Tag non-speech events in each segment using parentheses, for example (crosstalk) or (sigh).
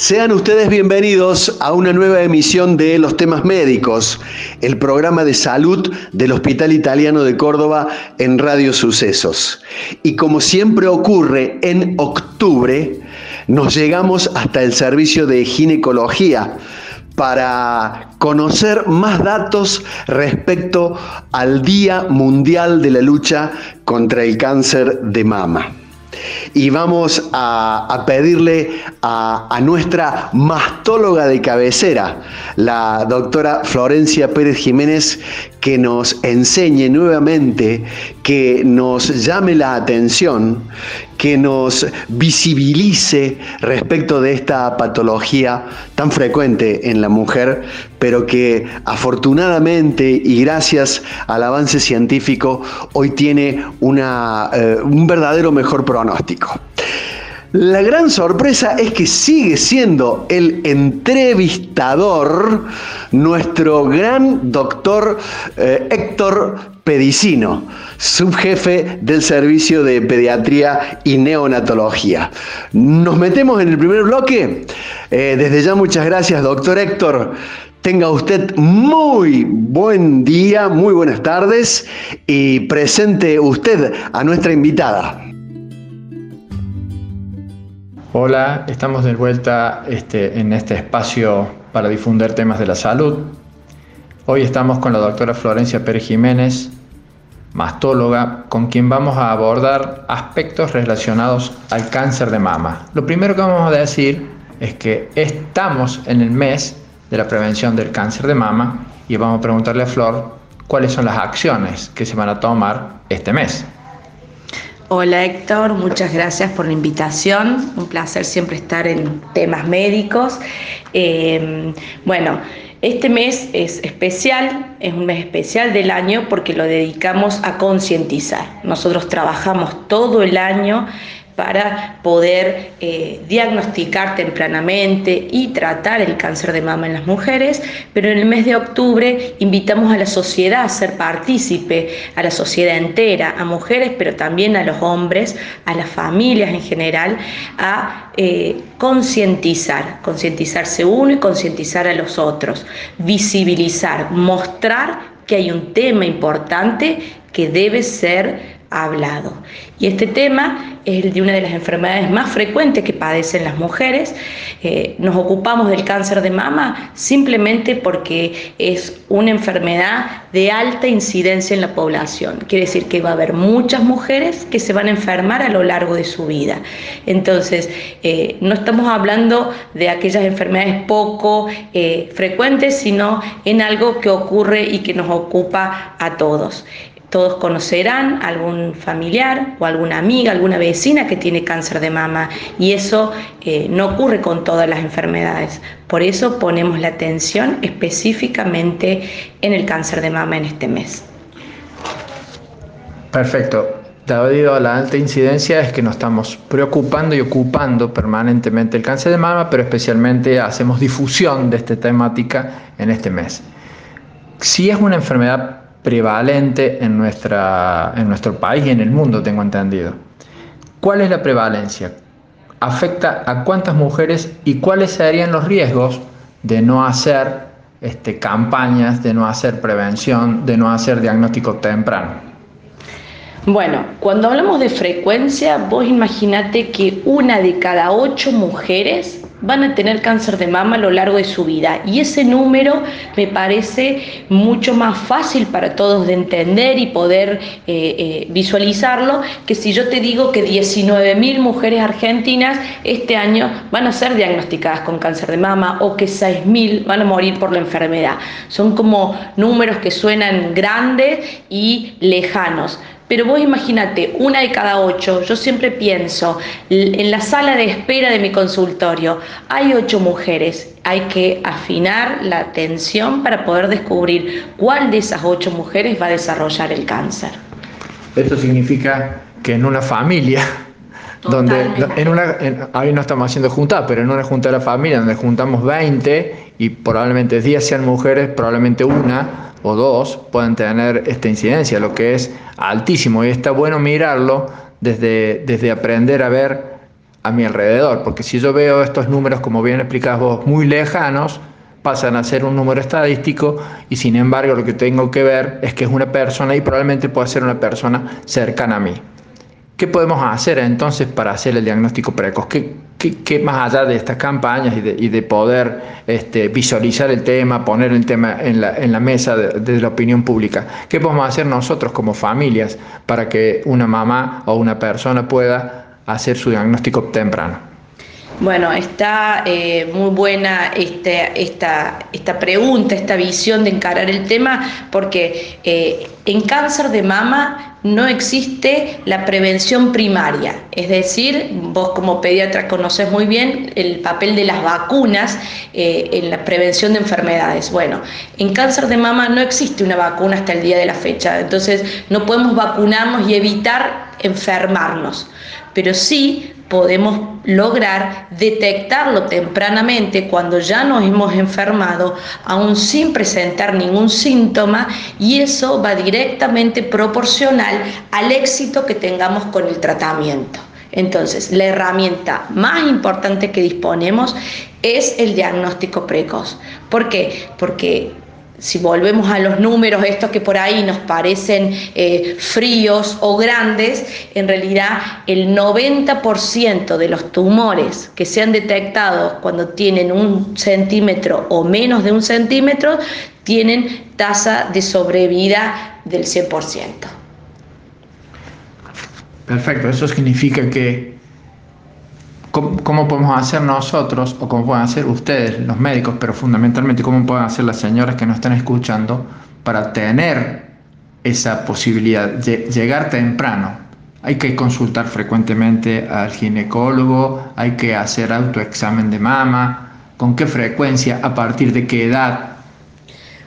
Sean ustedes bienvenidos a una nueva emisión de Los temas médicos, el programa de salud del Hospital Italiano de Córdoba en Radio Sucesos. Y como siempre ocurre en octubre, nos llegamos hasta el servicio de ginecología para conocer más datos respecto al Día Mundial de la Lucha contra el Cáncer de Mama y vamos a, pedirle a, a, nuestra mastóloga de cabecera, la doctora Florencia Pérez Jiménez, que nos enseñe nuevamente, que nos llame la atención, que nos visibilice respecto de esta patología tan frecuente en la mujer, pero que afortunadamente y gracias al avance científico hoy tiene una, eh, un verdadero mejor pronóstico. La gran sorpresa es que sigue siendo el entrevistador nuestro gran doctor eh, Héctor Pedicino, subjefe del servicio de pediatría y neonatología. Nos metemos en el primer bloque. Eh, desde ya muchas gracias, doctor Héctor. Tenga usted muy buen día, muy buenas tardes y presente usted a nuestra invitada. Hola, estamos de vuelta este, en este espacio para difundir temas de la salud. Hoy estamos con la doctora Florencia Pérez Jiménez, mastóloga, con quien vamos a abordar aspectos relacionados al cáncer de mama. Lo primero que vamos a decir es que estamos en el mes de la prevención del cáncer de mama y vamos a preguntarle a Flor cuáles son las acciones que se van a tomar este mes. Hola Héctor, muchas gracias por la invitación. Un placer siempre estar en temas médicos. Eh, bueno, este mes es especial, es un mes especial del año porque lo dedicamos a concientizar. Nosotros trabajamos todo el año para poder eh, diagnosticar tempranamente y tratar el cáncer de mama en las mujeres, pero en el mes de octubre invitamos a la sociedad a ser partícipe, a la sociedad entera, a mujeres, pero también a los hombres, a las familias en general, a eh, concientizar, concientizarse uno y concientizar a los otros, visibilizar, mostrar que hay un tema importante que debe ser hablado. Y este tema es el de una de las enfermedades más frecuentes que padecen las mujeres. Eh, nos ocupamos del cáncer de mama simplemente porque es una enfermedad de alta incidencia en la población. Quiere decir que va a haber muchas mujeres que se van a enfermar a lo largo de su vida. Entonces, eh, no estamos hablando de aquellas enfermedades poco eh, frecuentes, sino en algo que ocurre y que nos ocupa a todos. Todos conocerán algún familiar o alguna amiga, alguna vecina que tiene cáncer de mama y eso eh, no ocurre con todas las enfermedades. Por eso ponemos la atención específicamente en el cáncer de mama en este mes. Perfecto. Debido a la alta incidencia es que nos estamos preocupando y ocupando permanentemente el cáncer de mama, pero especialmente hacemos difusión de esta temática en este mes. Si es una enfermedad prevalente en, nuestra, en nuestro país y en el mundo, tengo entendido. ¿Cuál es la prevalencia? ¿Afecta a cuántas mujeres y cuáles serían los riesgos de no hacer este, campañas, de no hacer prevención, de no hacer diagnóstico temprano? Bueno, cuando hablamos de frecuencia, vos imaginate que una de cada ocho mujeres van a tener cáncer de mama a lo largo de su vida. Y ese número me parece mucho más fácil para todos de entender y poder eh, eh, visualizarlo que si yo te digo que 19.000 mujeres argentinas este año van a ser diagnosticadas con cáncer de mama o que 6.000 van a morir por la enfermedad. Son como números que suenan grandes y lejanos. Pero vos imagínate, una de cada ocho, yo siempre pienso, en la sala de espera de mi consultorio hay ocho mujeres, hay que afinar la atención para poder descubrir cuál de esas ocho mujeres va a desarrollar el cáncer. Esto significa que en una familia donde en una ahí no estamos haciendo juntas, pero en una junta de la familia donde juntamos 20 y probablemente 10 sean mujeres, probablemente una o dos puedan tener esta incidencia, lo que es altísimo. Y está bueno mirarlo desde, desde aprender a ver a mi alrededor, porque si yo veo estos números, como bien explicás vos, muy lejanos, pasan a ser un número estadístico y sin embargo lo que tengo que ver es que es una persona y probablemente pueda ser una persona cercana a mí. ¿Qué podemos hacer entonces para hacer el diagnóstico precoz? ¿Qué, más allá de estas campañas y de, poder este, visualizar el tema, poner el tema en la, mesa de, la opinión pública? ¿Qué podemos hacer nosotros como familias para que una mamá o una persona pueda hacer su diagnóstico temprano? Bueno, está eh, muy buena este, esta, esta, pregunta, esta visión de encarar el tema, porque eh, en cáncer de mama no existe la prevención primaria, es decir, vos como pediatra conoces muy bien el papel de las vacunas eh, en la prevención de enfermedades. Bueno, en cáncer de mama no existe una vacuna hasta el día de la fecha, entonces no podemos vacunarnos y evitar enfermarnos, pero sí podemos lograr detectarlo tempranamente cuando ya nos hemos enfermado, aún sin presentar ningún síntoma, y eso va directamente proporcional al éxito que tengamos con el tratamiento. Entonces, la herramienta más importante que disponemos es el diagnóstico precoz. ¿Por qué? Porque si volvemos a los números, estos que por ahí nos parecen eh, fríos o grandes, en realidad el 90% de los tumores que se han detectado cuando tienen un centímetro o menos de un centímetro tienen tasa de sobrevida del 100%. Perfecto, eso significa que ¿Cómo, podemos hacer nosotros o cómo pueden hacer ustedes, los médicos, pero fundamentalmente cómo pueden hacer las señoras que nos están escuchando para tener esa posibilidad de llegar temprano? Hay que consultar frecuentemente al ginecólogo, hay que hacer autoexamen de mama, con qué frecuencia, a partir de qué edad,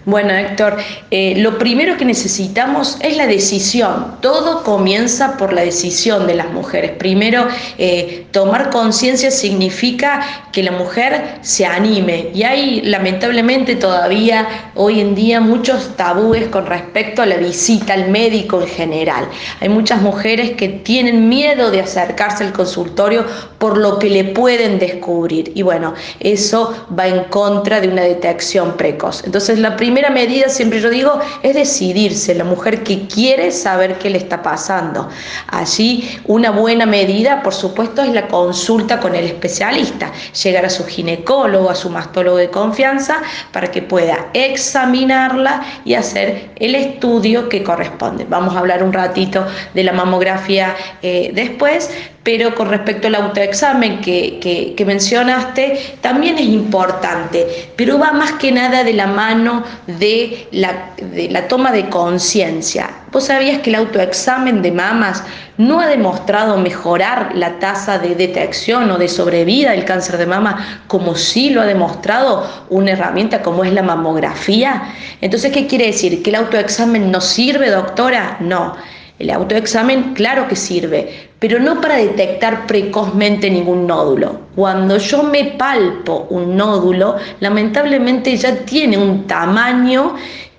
bueno, Héctor, eh, lo primero que necesitamos es la decisión. Todo comienza por la decisión de las mujeres. Primero, eh, tomar conciencia significa que la mujer se anime. Y hay lamentablemente todavía hoy en día muchos tabúes con respecto a la visita al médico en general. Hay muchas mujeres que tienen miedo de acercarse al consultorio por lo que le pueden descubrir. Y bueno, eso va en contra de una detección precoz. Entonces, la primera medida, siempre yo digo, es decidirse, la mujer que quiere saber qué le está pasando. Allí una buena medida, por supuesto, es la consulta con el especialista, llegar a su ginecólogo, a su mastólogo de confianza, para que pueda examinarla y hacer el estudio que corresponde. Vamos a hablar un ratito de la mamografía eh, después, pero con respecto al autoexamen que, que, mencionaste, también es importante, pero va más que nada de la mano de la, de la toma de conciencia. ¿Vos sabías que el autoexamen de mamas no ha demostrado mejorar la tasa de detección o de sobrevida del cáncer de mama como sí lo ha demostrado una herramienta como es la mamografía? Entonces, ¿qué quiere decir? ¿Que el autoexamen no sirve, doctora? No. El autoexamen, claro que sirve, pero no para detectar precozmente ningún nódulo. Cuando yo me palpo un nódulo, lamentablemente ya tiene un tamaño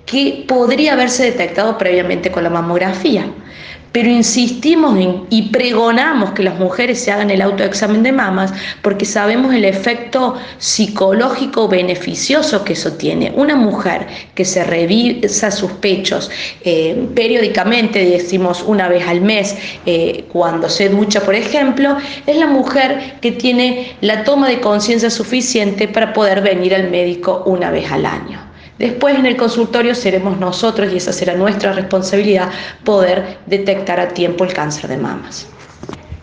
que podría haberse detectado previamente con la mamografía pero insistimos y pregonamos que las mujeres se hagan el autoexamen de mamas porque sabemos el efecto psicológico beneficioso que eso tiene. Una mujer que se revisa sus pechos eh, periódicamente, decimos una vez al mes, eh, cuando se ducha, por ejemplo, es la mujer que tiene la toma de conciencia suficiente para poder venir al médico una vez al año. Después en el consultorio seremos nosotros, y esa será nuestra responsabilidad, poder detectar a tiempo el cáncer de mamas.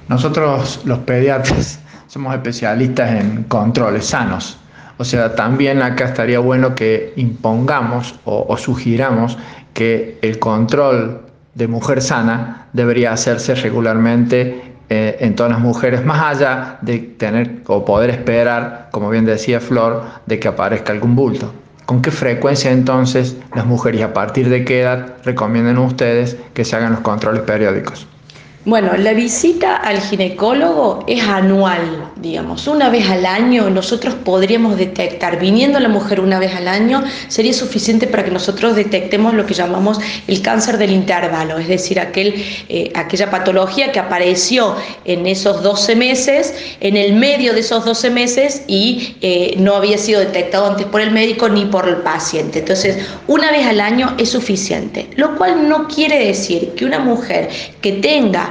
Nosotros los pediatras (laughs) somos especialistas en controles sanos. O sea, también acá estaría bueno que impongamos o, sugiramos que el control de mujer sana debería hacerse regularmente eh, en todas las mujeres, más allá de tener o poder esperar, como bien decía Flor, de que aparezca algún bulto. ¿Con qué frecuencia entonces las mujeres y a partir de qué edad recomiendan ustedes que se hagan los controles periódicos? Bueno, la visita al ginecólogo es anual, digamos. Una vez al año nosotros podríamos detectar, viniendo la mujer una vez al año, sería suficiente para que nosotros detectemos lo que llamamos el cáncer del intervalo, es decir, aquel, eh, aquella patología que apareció en esos 12 meses, en el medio de esos 12 meses y eh, no había sido detectado antes por el médico ni por el paciente. Entonces, una vez al año es suficiente, lo cual no quiere decir que una mujer que tenga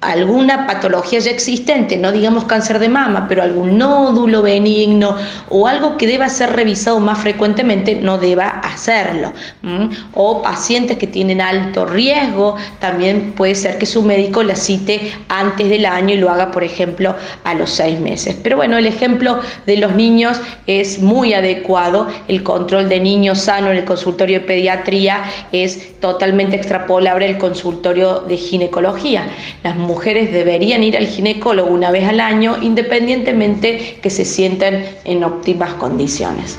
alguna patología ya existente, no digamos cáncer de mama, pero algún nódulo benigno o algo que deba ser revisado más frecuentemente, no deba hacerlo. O pacientes que tienen alto riesgo, también puede ser que su médico la cite antes del año y lo haga, por ejemplo, a los seis meses. Pero bueno, el ejemplo de los niños es muy adecuado. El control de niños sano en el consultorio de pediatría es totalmente extrapolable al consultorio de ginecología. Las mujeres deberían ir al ginecólogo una vez al año, independientemente que se sientan en óptimas condiciones.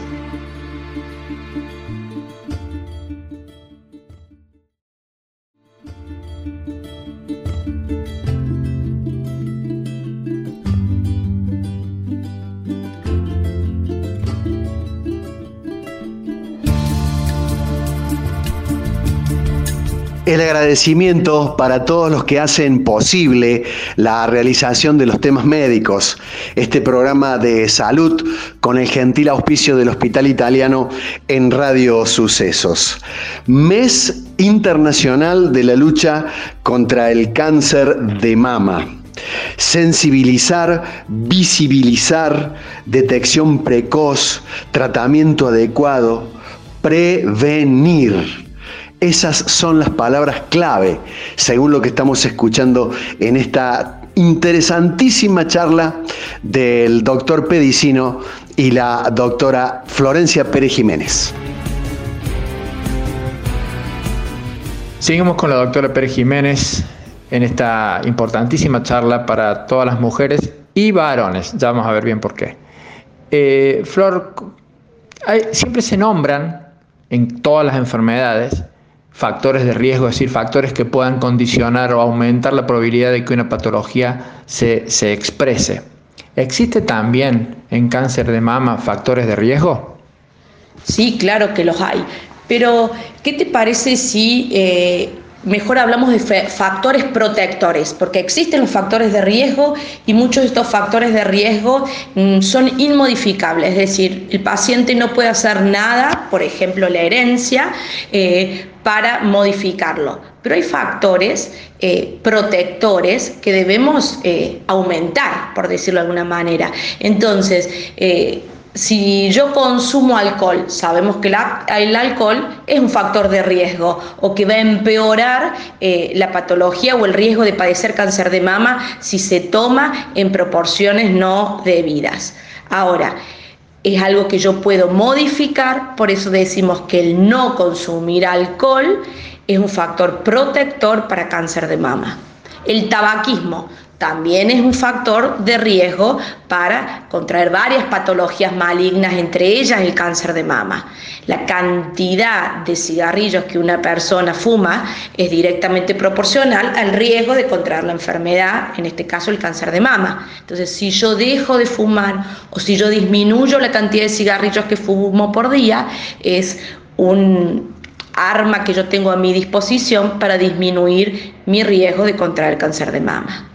El agradecimiento para todos los que hacen posible la realización de los temas médicos, este programa de salud con el gentil auspicio del Hospital Italiano en Radio Sucesos. Mes Internacional de la Lucha contra el Cáncer de Mama. Sensibilizar, visibilizar, detección precoz, tratamiento adecuado, prevenir esas son las palabras clave, según lo que estamos escuchando en esta interesantísima charla del doctor Pedicino y la doctora Florencia Pérez Jiménez. Seguimos con la doctora Pérez Jiménez en esta importantísima charla para todas las mujeres y varones. Ya vamos a ver bien por qué. Eh, Flor, siempre se nombran en todas las enfermedades factores de riesgo, es decir, factores que puedan condicionar o aumentar la probabilidad de que una patología se, se exprese. ¿Existe también en cáncer de mama factores de riesgo? Sí, claro que los hay. Pero, ¿qué te parece si eh, mejor hablamos de factores protectores, porque existen los factores de riesgo y muchos de estos factores de riesgo mm, son inmodificables, es decir, el paciente no puede hacer nada, por ejemplo la herencia, eh, para modificarlo. Pero hay factores eh, protectores que debemos eh, aumentar, por decirlo de alguna manera. Entonces, si yo consumo alcohol, sabemos que el alcohol es un factor de riesgo o que va a empeorar eh, la patología o el riesgo de padecer cáncer de mama si se toma en proporciones no debidas. Ahora, es algo que yo puedo modificar, por eso decimos que el no consumir alcohol es un factor protector para cáncer de mama. El tabaquismo también es un factor de riesgo para contraer varias patologías malignas, entre ellas el cáncer de mama. La cantidad de cigarrillos que una persona fuma es directamente proporcional al riesgo de contraer la enfermedad, en este caso el cáncer de mama. Entonces, si yo dejo de fumar o si yo disminuyo la cantidad de cigarrillos que fumo por día, es un arma que yo tengo a mi disposición para disminuir mi riesgo de contraer cáncer de mama.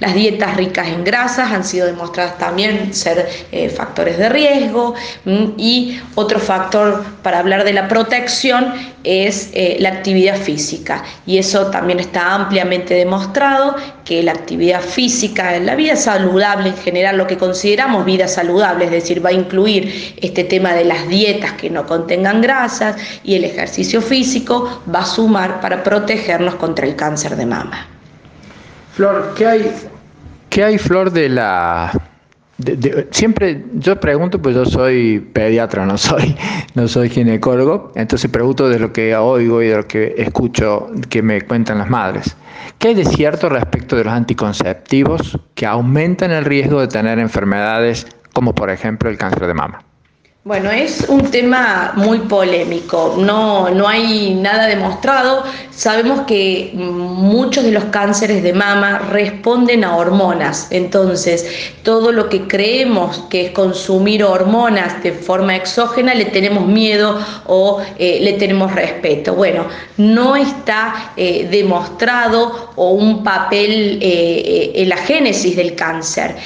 Las dietas ricas en grasas han sido demostradas también ser eh, factores de riesgo mm, y otro factor para hablar de la protección es eh, la actividad física y eso también está ampliamente demostrado que la actividad física la vida saludable en general, lo que consideramos vida saludable, es decir, va a incluir este tema de las dietas que no contengan grasas y el ejercicio físico va a sumar para protegernos contra el cáncer de mama. Flor, ¿qué hay, qué hay Flor de la... siempre yo pregunto, pues yo soy pediatra, no soy, (laughs) no soy ginecólogo, entonces pregunto de lo que oigo y de lo que escucho que me cuentan las madres. ¿Qué hay de cierto respecto de los anticonceptivos que aumentan el riesgo de tener enfermedades como por ejemplo el cáncer de mama? Bueno, es un tema muy polémico, no, no hay nada demostrado. Sabemos que muchos de los cánceres de mama responden a hormonas, entonces todo lo que creemos que es consumir hormonas de forma exógena le tenemos miedo o eh, le tenemos respeto. Bueno, no está eh, demostrado o un papel eh, en la génesis del cáncer.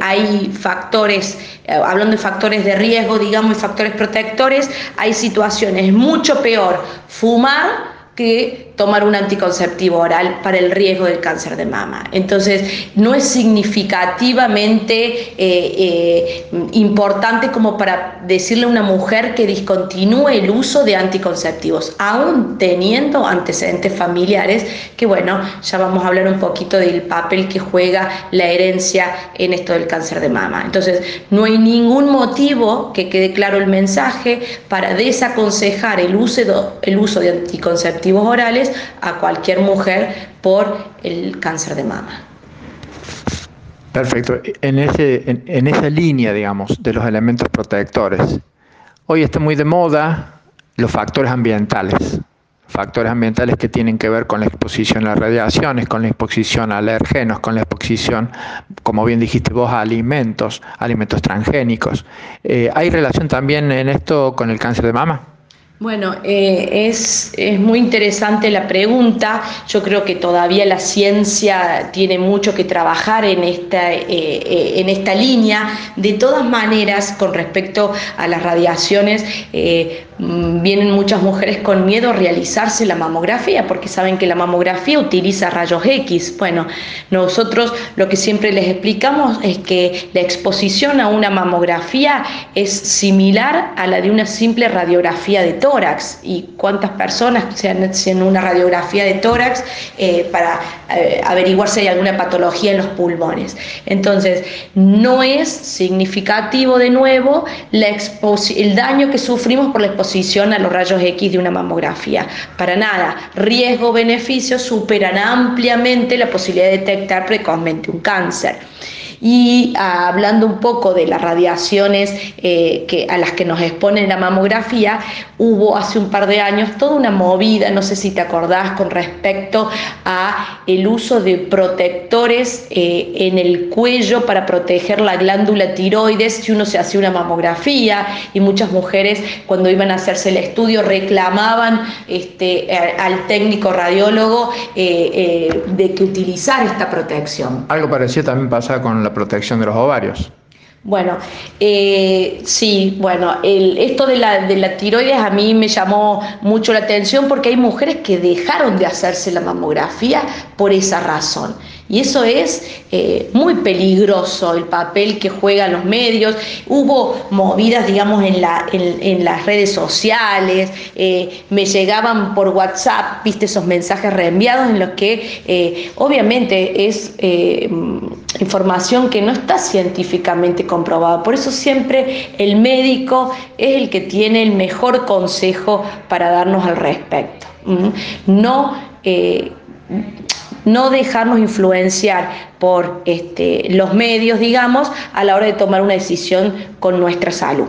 hay factores, hablando de factores de riesgo, digamos, y factores protectores, hay situaciones mucho peor. Fumar que tomar un anticonceptivo oral para el riesgo del cáncer de mama. Entonces, no es significativamente eh, eh, importante como para decirle a una mujer que discontinúe el uso de anticonceptivos, aún teniendo antecedentes familiares, que bueno, ya vamos a hablar un poquito del papel que juega la herencia en esto del cáncer de mama. Entonces, no hay ningún motivo que quede claro el mensaje para desaconsejar el uso, el uso de anticonceptivos orales a cualquier mujer por el cáncer de mama. Perfecto. En, ese, en, esa línea, digamos, de los elementos protectores, hoy está muy de moda los factores ambientales. Factores ambientales que tienen que ver con la exposición a radiaciones, con la exposición a alergenos, con la exposición, como bien dijiste vos, a alimentos, alimentos transgénicos. Eh, ¿Hay relación también en esto con el cáncer de mama? Bueno, eh, es, muy interesante la pregunta. Yo creo que todavía la ciencia tiene mucho que trabajar en esta, eh, eh, en esta línea. De todas maneras, con respecto a las radiaciones, mm, vienen muchas mujeres con miedo a realizarse la mamografía porque saben que la mamografía utiliza rayos X. Bueno, nosotros lo que siempre les explicamos es que la exposición a una mamografía es similar a la de una simple radiografía de tórax y cuántas personas se han hecho una radiografía de tórax eh, para eh, averiguar si hay alguna patología en los pulmones. Entonces, no es significativo de nuevo el daño que sufrimos por la exposición a los rayos X de una mamografía. Para nada, riesgo-beneficio superan ampliamente la posibilidad de detectar precozmente un cáncer. Y ah, hablando un poco de las radiaciones eh, que, a las que nos expone la mamografía, hubo hace un par de años toda una movida, no sé si te acordás, con respecto a el uso de protectores eh, en el cuello para proteger la glándula tiroides si uno se hacía una mamografía y muchas mujeres cuando iban a hacerse el estudio reclamaban este, al técnico radiólogo eh, de que utilizar esta protección. Algo parecido también pasa con la protección de los ovarios. Bueno, eh, sí, bueno, esto de la, de la tiroides a mí me llamó mucho la atención porque hay mujeres que dejaron de hacerse la mamografía por esa razón. Y eso es eh, muy peligroso, el papel que juegan los medios. Hubo movidas, digamos, en, la, en, las redes sociales, eh, me llegaban por WhatsApp, viste, esos mensajes reenviados en los que eh, obviamente es información que no está científicamente comprobada. Por eso siempre el médico es el que tiene el mejor consejo para darnos al respecto. No no dejarnos influenciar por este, los medios, digamos, a la hora de tomar una decisión con nuestra salud.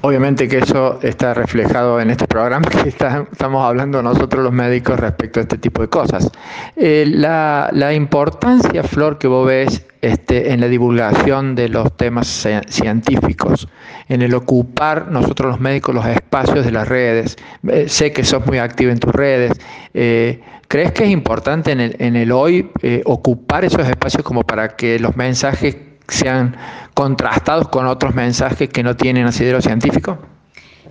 Obviamente que eso está reflejado en este programa (laughs) que estamos hablando nosotros los médicos respecto a este tipo de cosas. Eh, la, importancia, Flor, que vos ves este, en la divulgación de los temas científicos, en el ocupar nosotros los médicos los espacios de las redes, eh, sé que sos muy activo en tus redes, eh, ¿crees que es importante en el, en el hoy ocupar esos espacios como para que los mensajes sean contrastados con otros mensajes que no tienen asidero científico?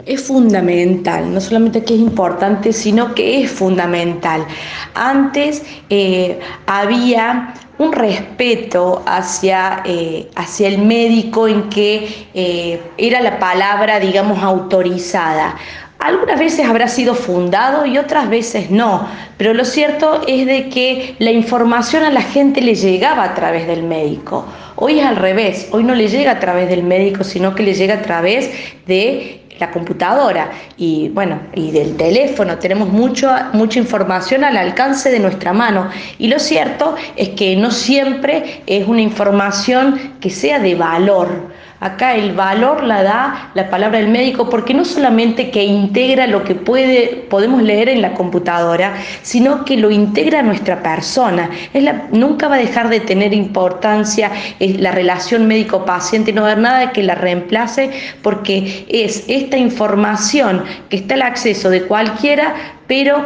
Es fundamental, no solamente que es importante, sino que es fundamental. Antes eh, había un respeto hacia, eh, hacia el médico en que eh, era la palabra, digamos, autorizada. Algunas veces habrá sido fundado y otras veces no, pero lo cierto es de que la información a la gente le llegaba a través del médico. Hoy es al revés, hoy no le llega a través del médico, sino que le llega a través de la computadora y bueno, y del teléfono. Tenemos mucho, mucha información al alcance de nuestra mano. Y lo cierto es que no siempre es una información que sea de valor Acá el valor la da la palabra del médico porque no solamente que integra lo que puede, podemos leer en la computadora, sino que lo integra nuestra persona. Es nunca va a dejar de tener importancia la relación médico-paciente, no va a haber nada que la reemplace porque es esta información que está al acceso de cualquiera, pero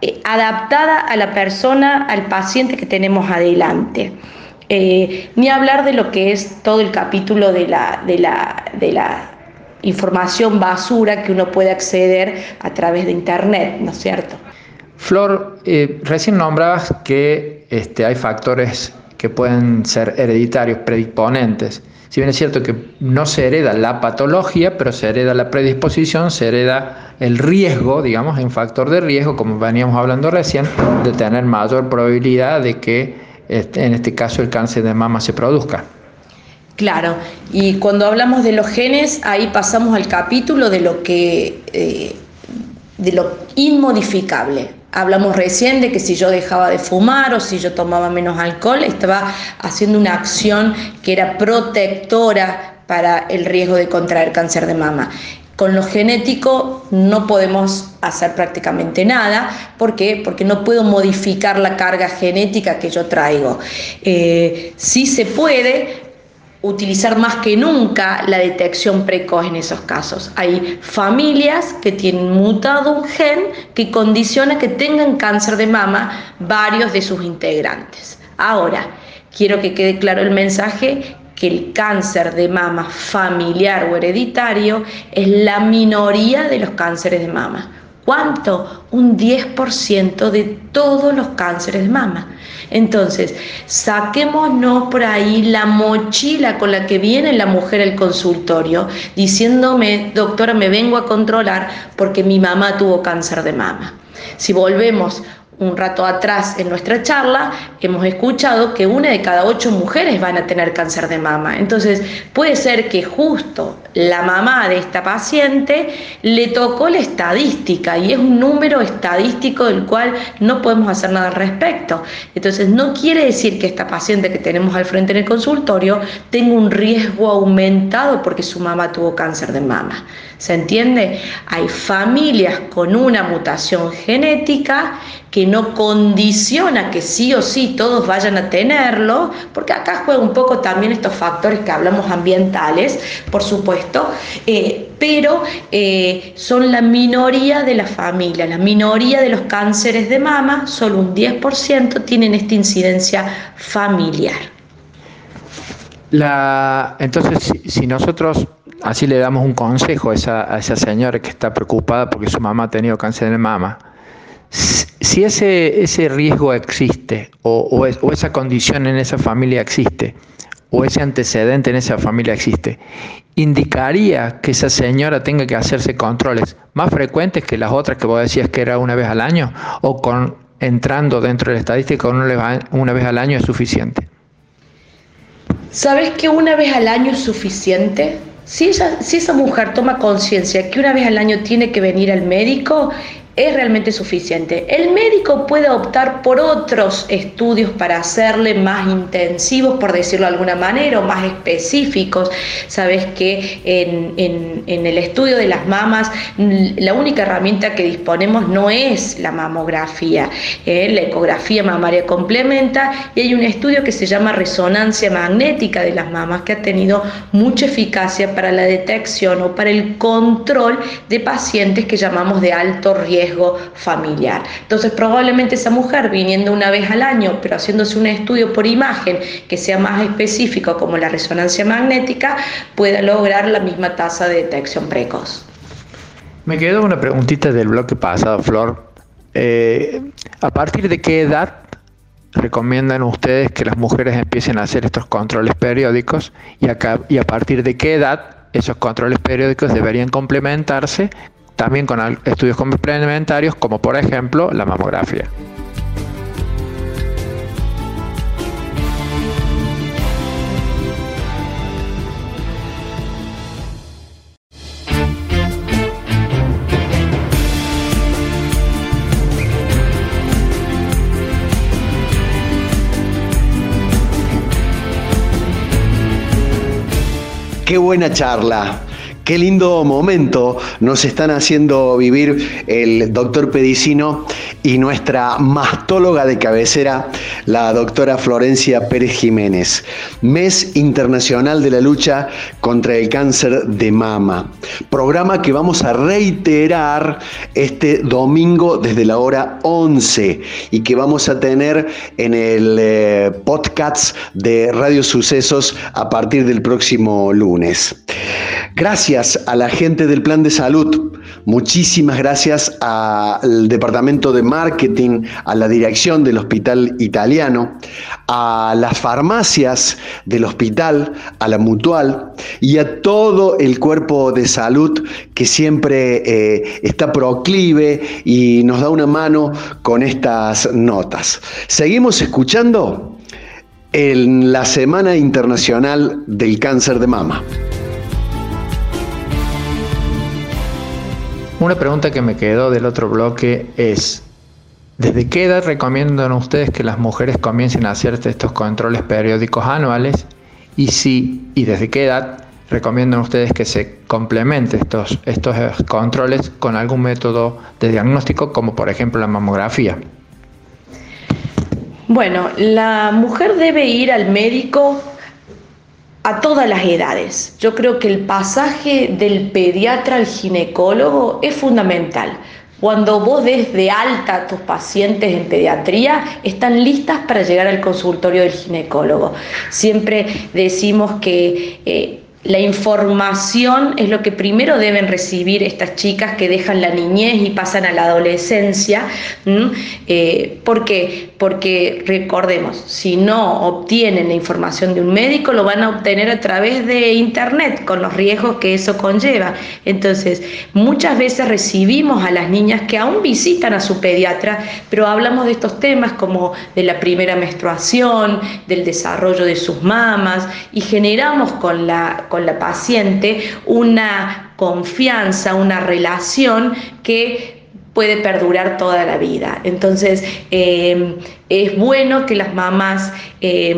eh, adaptada a la persona, al paciente que tenemos adelante. Eh, ni hablar de lo que es todo el capítulo de la, de la, de la información basura que uno puede acceder a través de Internet, ¿no es cierto? Flor, eh, recién nombrabas que este, hay factores que pueden ser hereditarios, predisponentes. Si bien es cierto que no se hereda la patología, pero se hereda la predisposición, se hereda el riesgo, digamos, un factor de riesgo, como veníamos hablando recién, de tener mayor probabilidad de que este, en este caso el cáncer de mama se produzca. Claro, y cuando hablamos de los genes, ahí pasamos al capítulo de lo que eh, de lo inmodificable. Hablamos recién de que si yo dejaba de fumar o si yo tomaba menos alcohol, estaba haciendo una acción que era protectora para el riesgo de contraer cáncer de mama. Con lo genético no podemos hacer prácticamente nada. ¿Por qué? Porque no puedo modificar la carga genética que yo traigo. Eh, sí se puede, utilizar más que nunca la detección precoz en esos casos. Hay familias que tienen mutado un gen que condiciona que tengan cáncer de mama varios de sus integrantes. Ahora, quiero que quede claro el mensaje que el cáncer de mama familiar o hereditario es la minoría de los cánceres de mama. ¿Cuánto? Un 10% de todos los cánceres de mama. Entonces, saquémonos por ahí la mochila con la que viene la mujer al consultorio diciéndome, doctora, me vengo a controlar porque mi mamá tuvo cáncer de mama. Si volvemos un rato atrás en nuestra charla hemos escuchado que una de cada ocho mujeres van a tener cáncer de mama. Entonces puede ser que justo la mamá de esta paciente le tocó la estadística y es un número estadístico del cual no podemos hacer nada al respecto. Entonces no quiere decir que esta paciente que tenemos al frente en el consultorio tenga un riesgo aumentado porque su mamá tuvo cáncer de mama. ¿Se entiende? Hay familias con una mutación genética que no condiciona que sí o sí todos vayan a tenerlo, porque acá juega un poco también estos factores que hablamos ambientales, por supuesto, eh, pero eh, son la minoría de la familia, la minoría de los cánceres de mama, solo un 10% tienen esta incidencia familiar. La, entonces, si, nosotros así le damos un consejo a esa, señora que está preocupada porque su mamá ha tenido cáncer de mama, si ese, ese riesgo existe o, esa condición en esa familia existe o ese antecedente en esa familia existe, indicaría que esa señora tenga que hacerse controles más frecuentes que las otras que vos decías que era una vez al año o con entrando dentro de la estadística una vez al año es suficiente. ¿Sabes que una vez al año es suficiente? Si, si esa mujer toma conciencia que una vez al año tiene que venir al médico, es realmente suficiente. El médico puede optar por otros estudios para hacerle más intensivos, por decirlo de alguna manera, o más específicos. Sabes que en, el estudio de las mamas, la única herramienta que disponemos no es la mamografía, ¿eh? la ecografía mamaria complementa y hay un estudio que se llama resonancia magnética de las mamas que ha tenido mucha eficacia para la detección o para el control de pacientes que llamamos de alto riesgo familiar. Entonces probablemente esa mujer viniendo una vez al año, pero haciéndose un estudio por imagen que sea más específico como la resonancia magnética, pueda lograr la misma tasa de detección precoz. Me quedó una preguntita del bloque pasado, Flor. Eh, ¿A partir de qué edad recomiendan ustedes que las mujeres empiecen a hacer estos controles periódicos y a partir de qué edad esos controles periódicos deberían complementarse también con estudios complementarios como por ejemplo la mamografía. Qué buena charla. Qué lindo momento nos están haciendo vivir el doctor Pedicino y nuestra mastóloga de cabecera, la doctora Florencia Pérez Jiménez. Mes Internacional de la Lucha contra el Cáncer de Mama. Programa que vamos a reiterar este domingo desde la hora 11 y que vamos a tener en el eh, podcast de Radio Sucesos a partir del próximo lunes. Gracias a la gente del plan de salud, muchísimas gracias al departamento de marketing, a la dirección del hospital italiano, a las farmacias del hospital, a la mutual y a todo el cuerpo de salud que siempre eh, está proclive y nos da una mano con estas notas. Seguimos escuchando en la Semana Internacional del Cáncer de Mama. Una pregunta que me quedó del otro bloque es, ¿desde qué edad recomiendan ustedes que las mujeres comiencen a hacer estos controles periódicos anuales? Y si, y desde qué edad recomiendan ustedes que se complemente estos, estos controles con algún método de diagnóstico, como por ejemplo la mamografía? Bueno, la mujer debe ir al médico a todas las edades. Yo creo que el pasaje del pediatra al ginecólogo es fundamental. Cuando vos des de alta a tus pacientes en pediatría, están listas para llegar al consultorio del ginecólogo. Siempre decimos que eh, la información es lo que primero deben recibir estas chicas que dejan la niñez y pasan a la adolescencia. Eh, ¿Por qué? Porque recordemos, si no obtienen la información de un médico, lo van a obtener a través de Internet, con los riesgos que eso conlleva. Entonces, muchas veces recibimos a las niñas que aún visitan a su pediatra, pero hablamos de estos temas como de la primera menstruación, del desarrollo de sus mamas, y generamos con la con la paciente una confianza, una relación que puede perdurar toda la vida. Entonces, eh, es bueno que las mamás eh,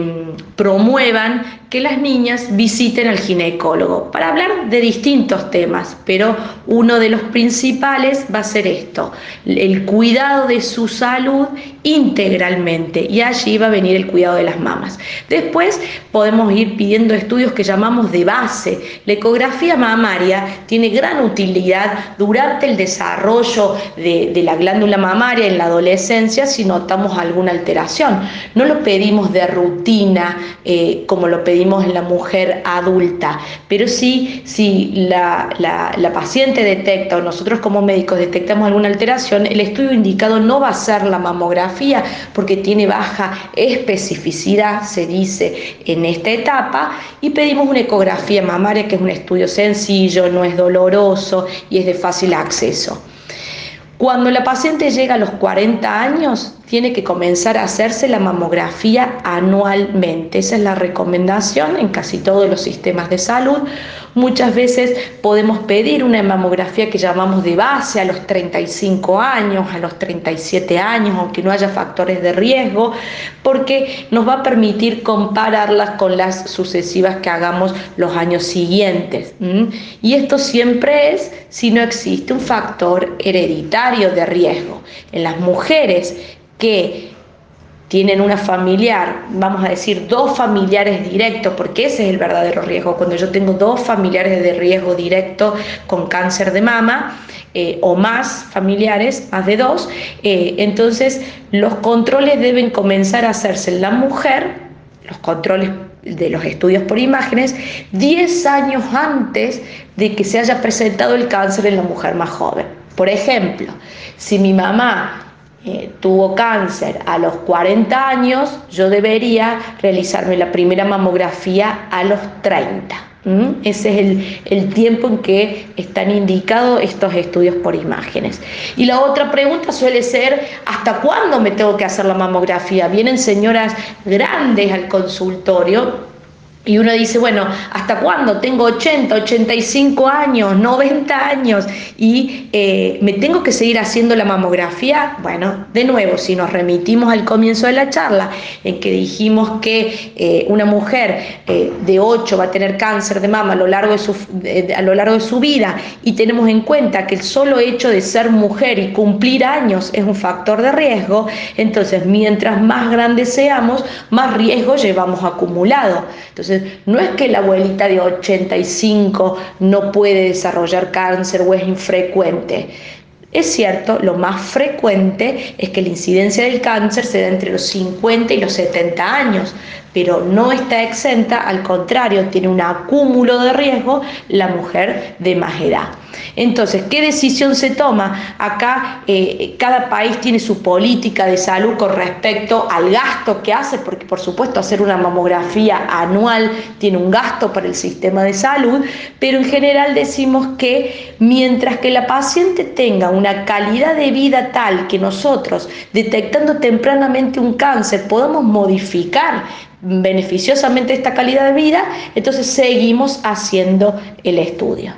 promuevan que las niñas visiten al ginecólogo para hablar de distintos temas, pero uno de los principales va a ser esto, el cuidado de su salud integralmente y allí va a venir el cuidado de las mamas. Después podemos ir pidiendo estudios que llamamos de base. La ecografía mamaria tiene gran utilidad durante el desarrollo de, la glándula mamaria en la adolescencia si notamos alguna alteración. No lo pedimos de rutina eh, como lo pedimos en la mujer adulta, pero sí, si la, la, paciente detecta o nosotros como médicos detectamos alguna alteración, el estudio indicado no va a ser la mamografía porque tiene baja especificidad, se dice, en esta etapa, y pedimos una ecografía mamaria, que es un estudio sencillo, no es doloroso y es de fácil acceso. Cuando la paciente llega a los 40 años, tiene que comenzar a hacerse la mamografía anualmente. Esa es la recomendación en casi todos los sistemas de salud. Muchas veces podemos pedir una mamografía que llamamos de base a los 35 años, a los 37 años, aunque no haya factores de riesgo, porque nos va a permitir compararlas con las sucesivas que hagamos los años siguientes. Y esto siempre es si no existe un factor hereditario de riesgo. En las mujeres que tienen una familiar, vamos a decir dos familiares directos, porque ese es el verdadero riesgo, cuando yo tengo dos familiares de riesgo directo con cáncer de mama eh, o más familiares, más de dos, eh, entonces los controles deben comenzar a hacerse en la mujer, los controles de los estudios por imágenes, 10 años antes de que se haya presentado el cáncer en la mujer más joven. Por ejemplo, si mi mamá eh, tuvo cáncer a los 40 años, yo debería realizarme la primera mamografía a los 30. Ese es el, el, tiempo en que están indicados estos estudios por imágenes. Y la otra pregunta suele ser, ¿hasta cuándo me tengo que hacer la mamografía? Vienen señoras grandes al consultorio Y uno dice, bueno, ¿hasta cuándo? Tengo 80, 85 años, 90 años y eh, me tengo que seguir haciendo la mamografía. Bueno, de nuevo, si nos remitimos al comienzo de la charla, en que dijimos que eh, una mujer eh, de 8 va a tener cáncer de mama a lo, largo de su, a lo largo de su vida y tenemos en cuenta que el solo hecho de ser mujer y cumplir años es un factor de riesgo, entonces mientras más grandes seamos, más riesgo llevamos acumulado. Entonces, no es que la abuelita de 85 no puede desarrollar cáncer o es infrecuente. Es cierto, lo más frecuente es que la incidencia del cáncer se da entre los 50 y los 70 años, pero no está exenta, al contrario, tiene un acúmulo de riesgo la mujer de más edad. Entonces, ¿qué decisión se toma? Acá eh, cada país tiene su política de salud con respecto al gasto que hace, porque por supuesto hacer una mamografía anual tiene un gasto para el sistema de salud, pero en general decimos que mientras que la paciente tenga una calidad de vida tal que nosotros, detectando tempranamente un cáncer, podamos modificar beneficiosamente esta calidad de vida, entonces seguimos haciendo el estudio.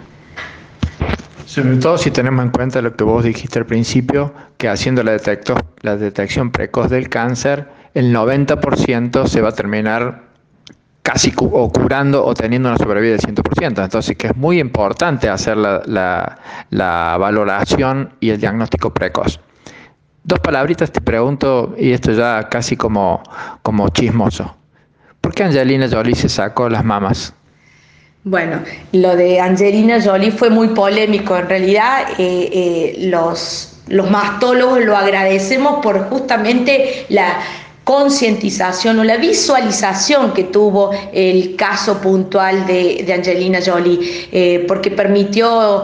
Sobre todo si tenemos en cuenta lo que vos dijiste al principio, que haciendo la, detección precoz del cáncer, el 90% se va a terminar casi o curando o teniendo una sobrevida del 100%. Entonces, que es muy importante hacer la, valoración y el diagnóstico precoz. Dos palabritas te pregunto, y esto ya casi como, como chismoso. ¿Por qué Angelina Jolie se sacó las mamas? Bueno, lo de Angelina Jolie fue muy polémico. En realidad, eh, eh, los, los mastólogos lo agradecemos por justamente la concientización o la visualización que tuvo el caso puntual de, Angelina Jolie, eh, porque permitió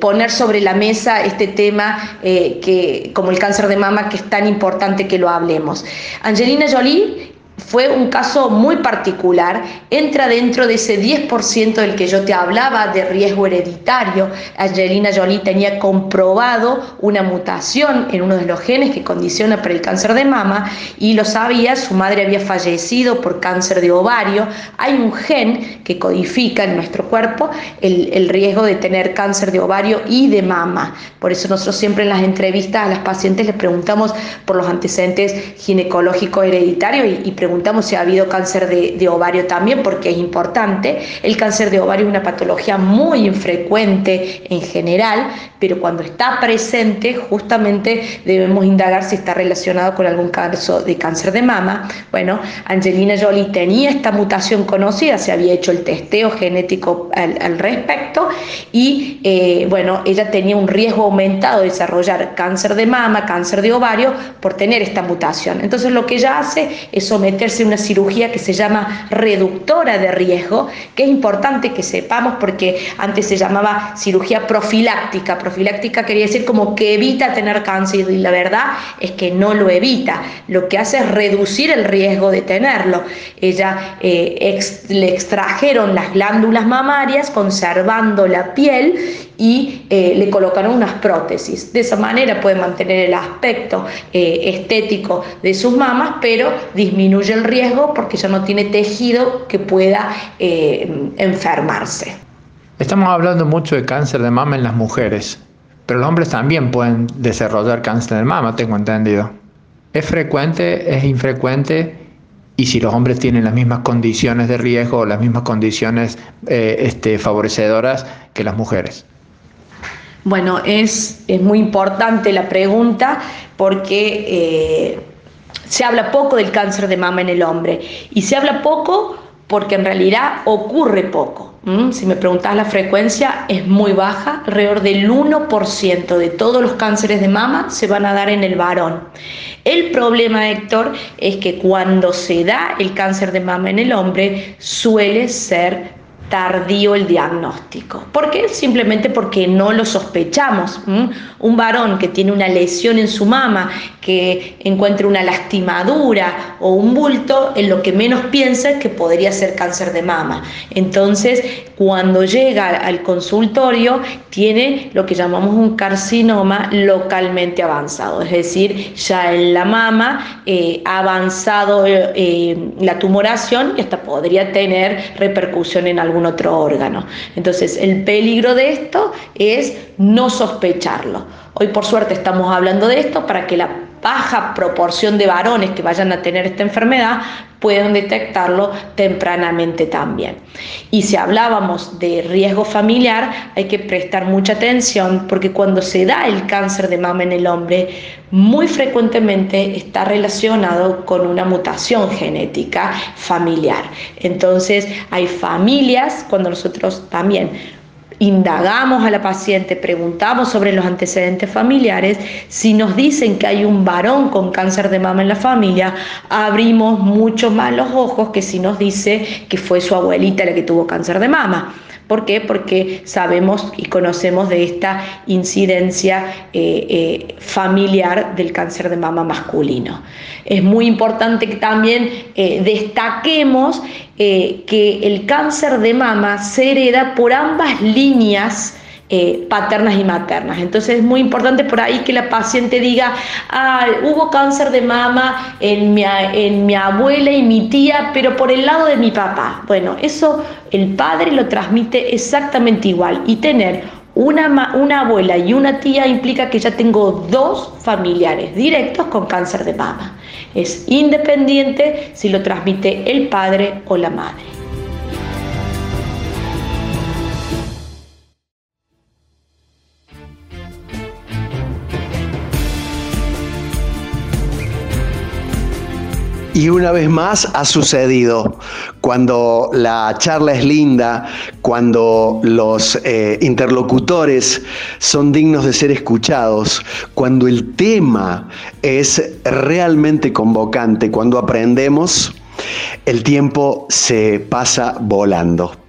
poner sobre la mesa este tema que, como el cáncer de mama, que es tan importante que lo hablemos. Angelina Jolie fue un caso muy particular, entra dentro de ese 10% del que yo te hablaba de riesgo hereditario. Angelina Jolie tenía comprobado una mutación en uno de los genes que condiciona para el cáncer de mama y lo sabía, su madre había fallecido por cáncer de ovario. Hay un gen que codifica en nuestro cuerpo el, el riesgo de tener cáncer de ovario y de mama. Por eso nosotros siempre en las entrevistas a las pacientes les preguntamos por los antecedentes ginecológicos hereditarios y, y preguntamos si ha habido cáncer de, ovario también, porque es importante. El cáncer de ovario es una patología muy infrecuente en general, pero cuando está presente, justamente debemos indagar si está relacionado con algún caso de cáncer de mama. Bueno, Angelina Jolie tenía esta mutación conocida, se había hecho el testeo genético al, respecto y eh, bueno, ella tenía un riesgo aumentado de desarrollar cáncer de mama, cáncer de ovario por tener esta mutación. Entonces lo que ella hace es someter meterse una cirugía que se llama reductora de riesgo, que es importante que sepamos porque antes se llamaba cirugía profiláctica. Profiláctica quería decir como que evita tener cáncer y la verdad es que no lo evita. Lo que hace es reducir el riesgo de tenerlo. Ella eh, le extrajeron las glándulas mamarias conservando la piel y eh, le colocaron unas prótesis. De esa manera puede mantener el aspecto eh, estético de sus mamas, pero disminuye el riesgo porque ya no tiene tejido que pueda eh, enfermarse. Estamos hablando mucho de cáncer de mama en las mujeres, pero los hombres también pueden desarrollar cáncer de mama, tengo entendido. ¿Es frecuente? ¿Es infrecuente? Y si los hombres tienen las mismas condiciones de riesgo o las mismas condiciones este, favorecedoras que las mujeres. Bueno, es, muy importante la pregunta porque eh, se habla poco del cáncer de mama en el hombre y se habla poco porque en realidad ocurre poco. Si me preguntas la frecuencia, es muy baja, alrededor del 1% de todos los cánceres de mama se van a dar en el varón. El problema, Héctor, es que cuando se da el cáncer de mama en el hombre, suele ser tardío el diagnóstico. ¿Por qué? Simplemente porque no lo sospechamos. Un varón que tiene una lesión en su mama, que encuentre una lastimadura o un bulto, en lo que menos piensa es que podría ser cáncer de mama. Entonces, cuando llega al consultorio, tiene lo que llamamos un carcinoma localmente avanzado, es decir, ya en la mama eh, ha avanzado eh, la tumoración y hasta podría tener repercusión en algún otro órgano. Entonces, el peligro de esto es no sospecharlo. Hoy por suerte estamos hablando de esto para que la baja proporción de varones que vayan a tener esta enfermedad puedan detectarlo tempranamente también. Y si hablábamos de riesgo familiar, hay que prestar mucha atención porque cuando se da el cáncer de mama en el hombre, muy frecuentemente está relacionado con una mutación genética familiar. Entonces, hay familias, cuando nosotros también indagamos a la paciente, preguntamos sobre los antecedentes familiares, si nos dicen que hay un varón con cáncer de mama en la familia, abrimos mucho más los ojos que si nos dice que fue su abuelita la que tuvo cáncer de mama. ¿Por qué? Porque sabemos y conocemos de esta incidencia eh, eh, familiar del cáncer de mama masculino. Es muy importante que también eh, destaquemos que el cáncer de mama se hereda por ambas líneas eh, paternas y maternas. Entonces es muy importante por ahí que la paciente diga, ah, hubo cáncer de mama en mi, en mi abuela y mi tía, pero por el lado de mi papá. Bueno, eso el padre lo transmite exactamente igual y tener una, una, abuela y una tía implica que ya tengo dos familiares directos con cáncer de mama. Es independiente si lo transmite el padre o la madre. Y una vez más ha sucedido. Cuando la charla es linda, cuando los eh, interlocutores son dignos de ser escuchados, cuando el tema es realmente convocante, cuando aprendemos, el tiempo se pasa volando.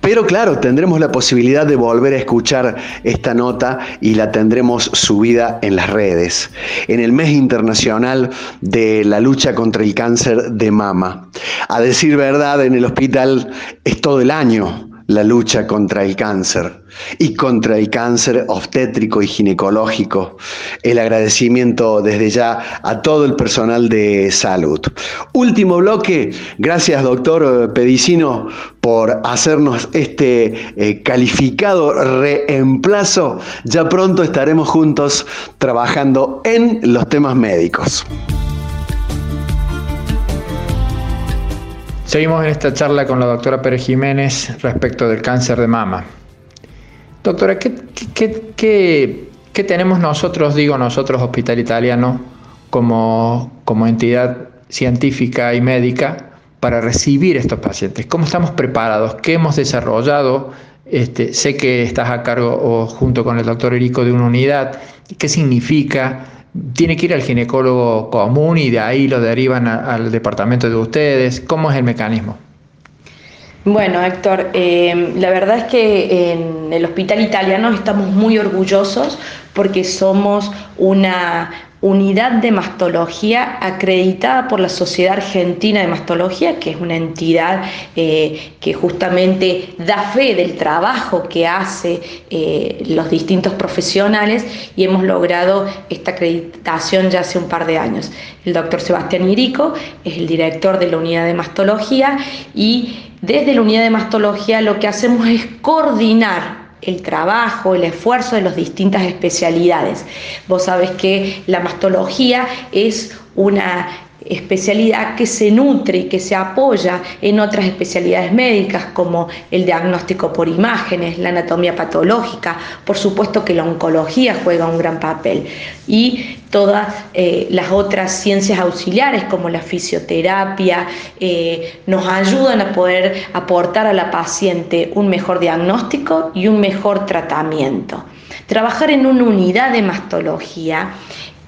Pero claro, tendremos la posibilidad de volver a escuchar esta nota y la tendremos subida en las redes, en el mes internacional de la lucha contra el cáncer de mama. A decir verdad, en el hospital es todo el año la lucha contra el cáncer y contra el cáncer obstétrico y ginecológico. El agradecimiento desde ya a todo el personal de salud. Último bloque, gracias doctor Pedicino por hacernos este eh, calificado reemplazo. Ya pronto estaremos juntos trabajando en los temas médicos. Seguimos en esta charla con la doctora Pérez Jiménez respecto del cáncer de mama. Doctora, ¿qué, tenemos nosotros, digo nosotros, Hospital Italiano, como, como entidad científica y médica para recibir estos pacientes? ¿Cómo estamos preparados? ¿Qué hemos desarrollado? Este, sé que estás a cargo o junto con el doctor Erico de una unidad. ¿Qué significa? Tiene que ir al ginecólogo común y de ahí lo derivan al departamento de ustedes. ¿Cómo es el mecanismo? Bueno, Héctor, eh, la verdad es que en el Hospital Italiano estamos muy orgullosos porque somos una unidad de mastología acreditada por la Sociedad Argentina de Mastología, que es una entidad eh, que justamente da fe del trabajo que hace eh, los distintos profesionales y hemos logrado esta acreditación ya hace un par de años. El doctor Sebastián Irico es el director de la unidad de mastología y desde la unidad de mastología lo que hacemos es coordinar el trabajo, el esfuerzo de las distintas especialidades. Vos sabés que la mastología es una especialidad que se nutre y que se apoya en otras especialidades médicas como el diagnóstico por imágenes, la anatomía patológica, por supuesto que la oncología juega un gran papel y todas eh, las otras ciencias auxiliares como la fisioterapia eh, nos ayudan a poder aportar a la paciente un mejor diagnóstico y un mejor tratamiento. Trabajar en una unidad de mastología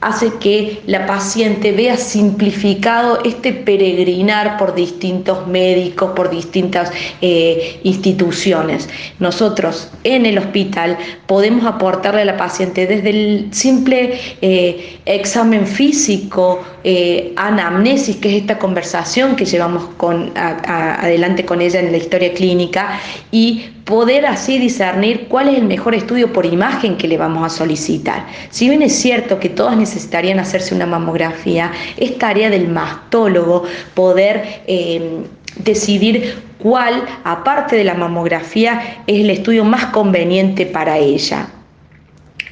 hace que la paciente vea simplificado este peregrinar por distintos médicos, por distintas eh, instituciones. Nosotros en el hospital podemos aportarle a la paciente desde el simple eh, examen físico, eh, anamnesis, que es esta conversación que llevamos con, adelante con ella en la historia clínica, y poder así discernir cuál es el mejor estudio por imagen que le vamos a solicitar. Si bien es cierto que todas necesitarían hacerse una mamografía, es tarea del mastólogo poder eh, decidir cuál, aparte de la mamografía, es el estudio más conveniente para ella.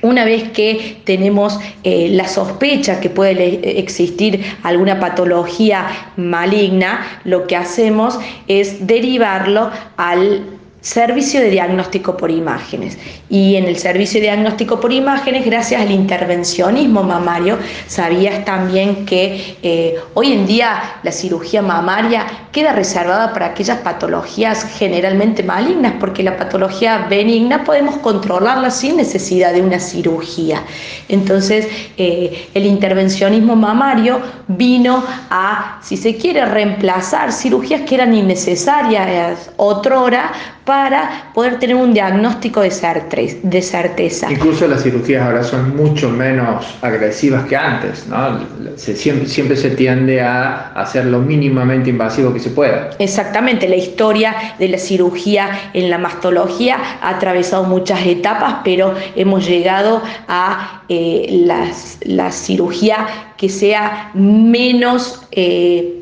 Una vez que tenemos eh, la sospecha que puede existir alguna patología maligna, lo que hacemos es derivarlo al servicio de diagnóstico por imágenes. Y en el servicio de diagnóstico por imágenes, gracias al intervencionismo mamario, sabías también que eh, hoy en día la cirugía mamaria queda reservada para aquellas patologías generalmente malignas, porque la patología benigna podemos controlarla sin necesidad de una cirugía. Entonces, eh, el intervencionismo mamario vino a, si se quiere, reemplazar cirugías que eran innecesarias otrora para poder tener un diagnóstico de, certeza. Incluso las cirugías ahora son mucho menos agresivas que antes, ¿no? siempre, siempre se tiende a hacer lo mínimamente invasivo que se pueda. Exactamente, la historia de la cirugía en la mastología ha atravesado muchas etapas, pero hemos llegado a eh, la cirugía que sea menos... Eh,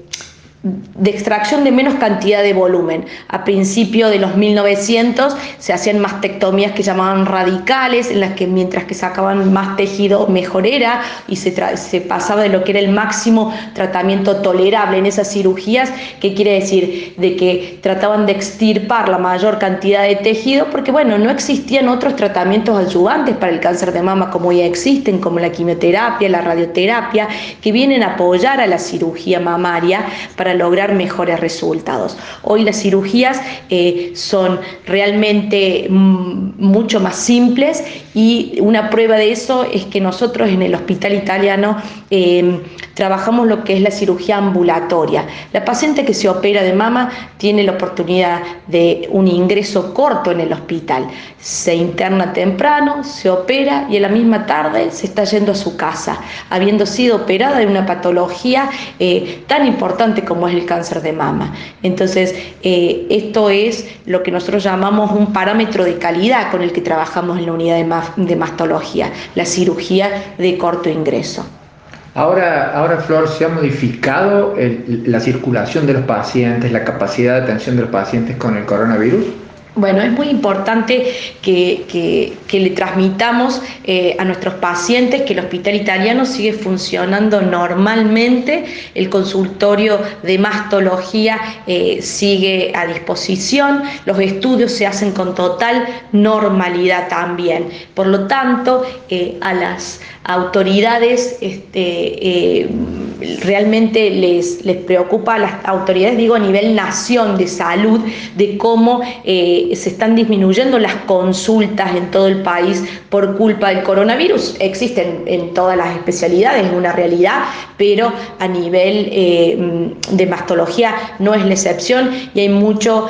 de extracción de menos cantidad de volumen. A principios de los 1900 se hacían mastectomías que llamaban radicales, en las que mientras que sacaban más tejido mejor era y se, se pasaba de lo que era el máximo tratamiento tolerable en esas cirugías, que quiere decir de que trataban de extirpar la mayor cantidad de tejido, porque bueno, no existían otros tratamientos ayudantes para el cáncer de mama como ya existen, como la quimioterapia, la radioterapia, que vienen a apoyar a la cirugía mamaria para lograr mejores resultados. Hoy las cirugías eh, son realmente mm, mucho más simples y una prueba de eso es que nosotros en el hospital italiano eh, trabajamos lo que es la cirugía ambulatoria. La paciente que se opera de mama tiene la oportunidad de un ingreso corto en el hospital. Se interna temprano, se opera y en la misma tarde se está yendo a su casa, habiendo sido operada de una patología eh, tan importante como es el cáncer de mama. Entonces, eh, esto es lo que nosotros llamamos un parámetro de calidad con el que trabajamos en la unidad de mastología, la cirugía de corto ingreso. Ahora, ahora Flor, ¿se ha modificado la circulación de los pacientes, la capacidad de atención de los pacientes con el coronavirus? Bueno, es muy importante que, le transmitamos eh, a nuestros pacientes que el hospital italiano sigue funcionando normalmente, el consultorio de mastología eh, sigue a disposición, los estudios se hacen con total normalidad también. Por lo tanto, eh, a las autoridades este, realmente les, les preocupa a las autoridades, digo a nivel nación de salud, de cómo eh, se están disminuyendo las consultas en todo el país por culpa del coronavirus. Existen en todas las especialidades, es una realidad, pero a nivel eh, de mastología no es la excepción y hay mucho...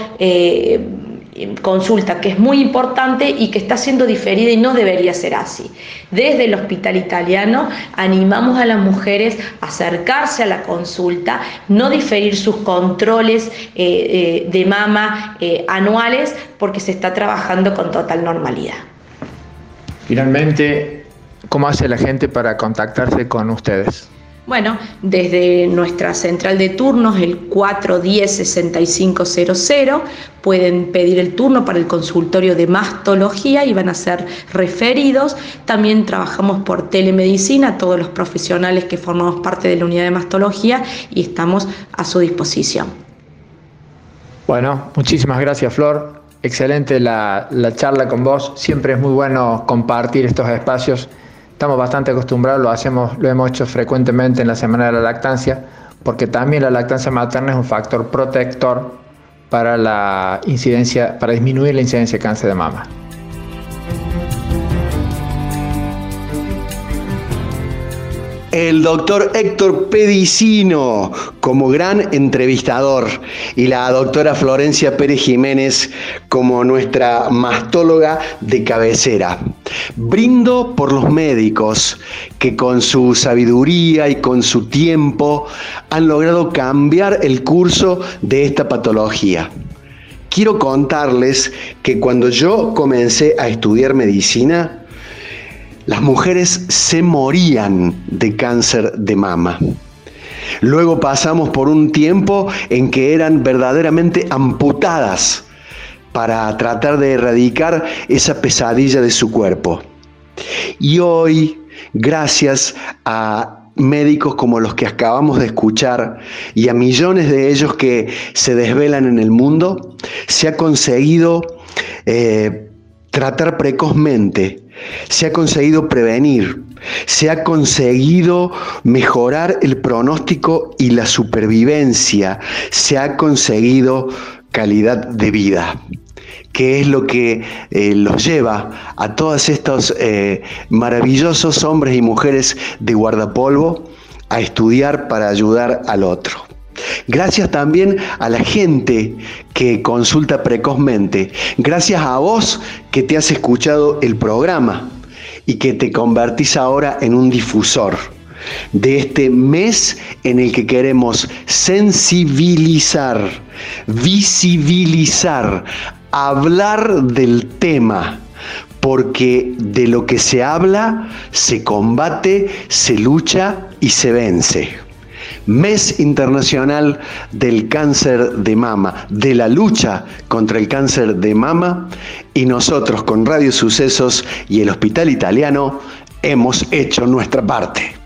Eh, consulta que es muy importante y que está siendo diferida y no debería ser así. Desde el hospital italiano animamos a las mujeres a acercarse a la consulta, no diferir sus controles eh, eh, de mama eh, anuales porque se está trabajando con total normalidad. Finalmente, ¿cómo hace la gente para contactarse con ustedes? Bueno, desde nuestra central de turnos, el 410-6500, pueden pedir el turno para el consultorio de mastología y van a ser referidos. También trabajamos por telemedicina, todos los profesionales que formamos parte de la unidad de mastología y estamos a su disposición. Bueno, muchísimas gracias Flor. Excelente la, la charla con vos. Siempre es muy bueno compartir estos espacios Estamos bastante acostumbrados, lo hacemos, lo hemos hecho frecuentemente en la semana de la lactancia, porque también la lactancia materna es un factor protector para la incidencia, para disminuir la incidencia de cáncer de mama. El doctor Héctor Pedicino como gran entrevistador y la doctora Florencia Pérez Jiménez como nuestra mastóloga de cabecera. Brindo por los médicos que con su sabiduría y con su tiempo han logrado cambiar el curso de esta patología. Quiero contarles que cuando yo comencé a estudiar medicina, las mujeres se morían de cáncer de mama. Luego pasamos por un tiempo en que eran verdaderamente amputadas para tratar de erradicar esa pesadilla de su cuerpo. Y hoy, gracias a médicos como los que acabamos de escuchar y a millones de ellos que se desvelan en el mundo, se ha conseguido eh, tratar precozmente se ha conseguido prevenir, se ha conseguido mejorar el pronóstico y la supervivencia, se ha conseguido calidad de vida que es lo que eh, los lleva a todos estos eh, maravillosos hombres y mujeres de guardapolvo a estudiar para ayudar al otro. Gracias también a la gente que consulta precozmente. Gracias a vos que te has escuchado el programa y que te convertís ahora en un difusor de este mes en el que queremos sensibilizar, visibilizar, hablar del tema, porque de lo que se habla se combate, se lucha y se vence. Mes Internacional del Cáncer de Mama, de la lucha contra el cáncer de mama, y nosotros con Radio Sucesos y el Hospital Italiano hemos hecho nuestra parte.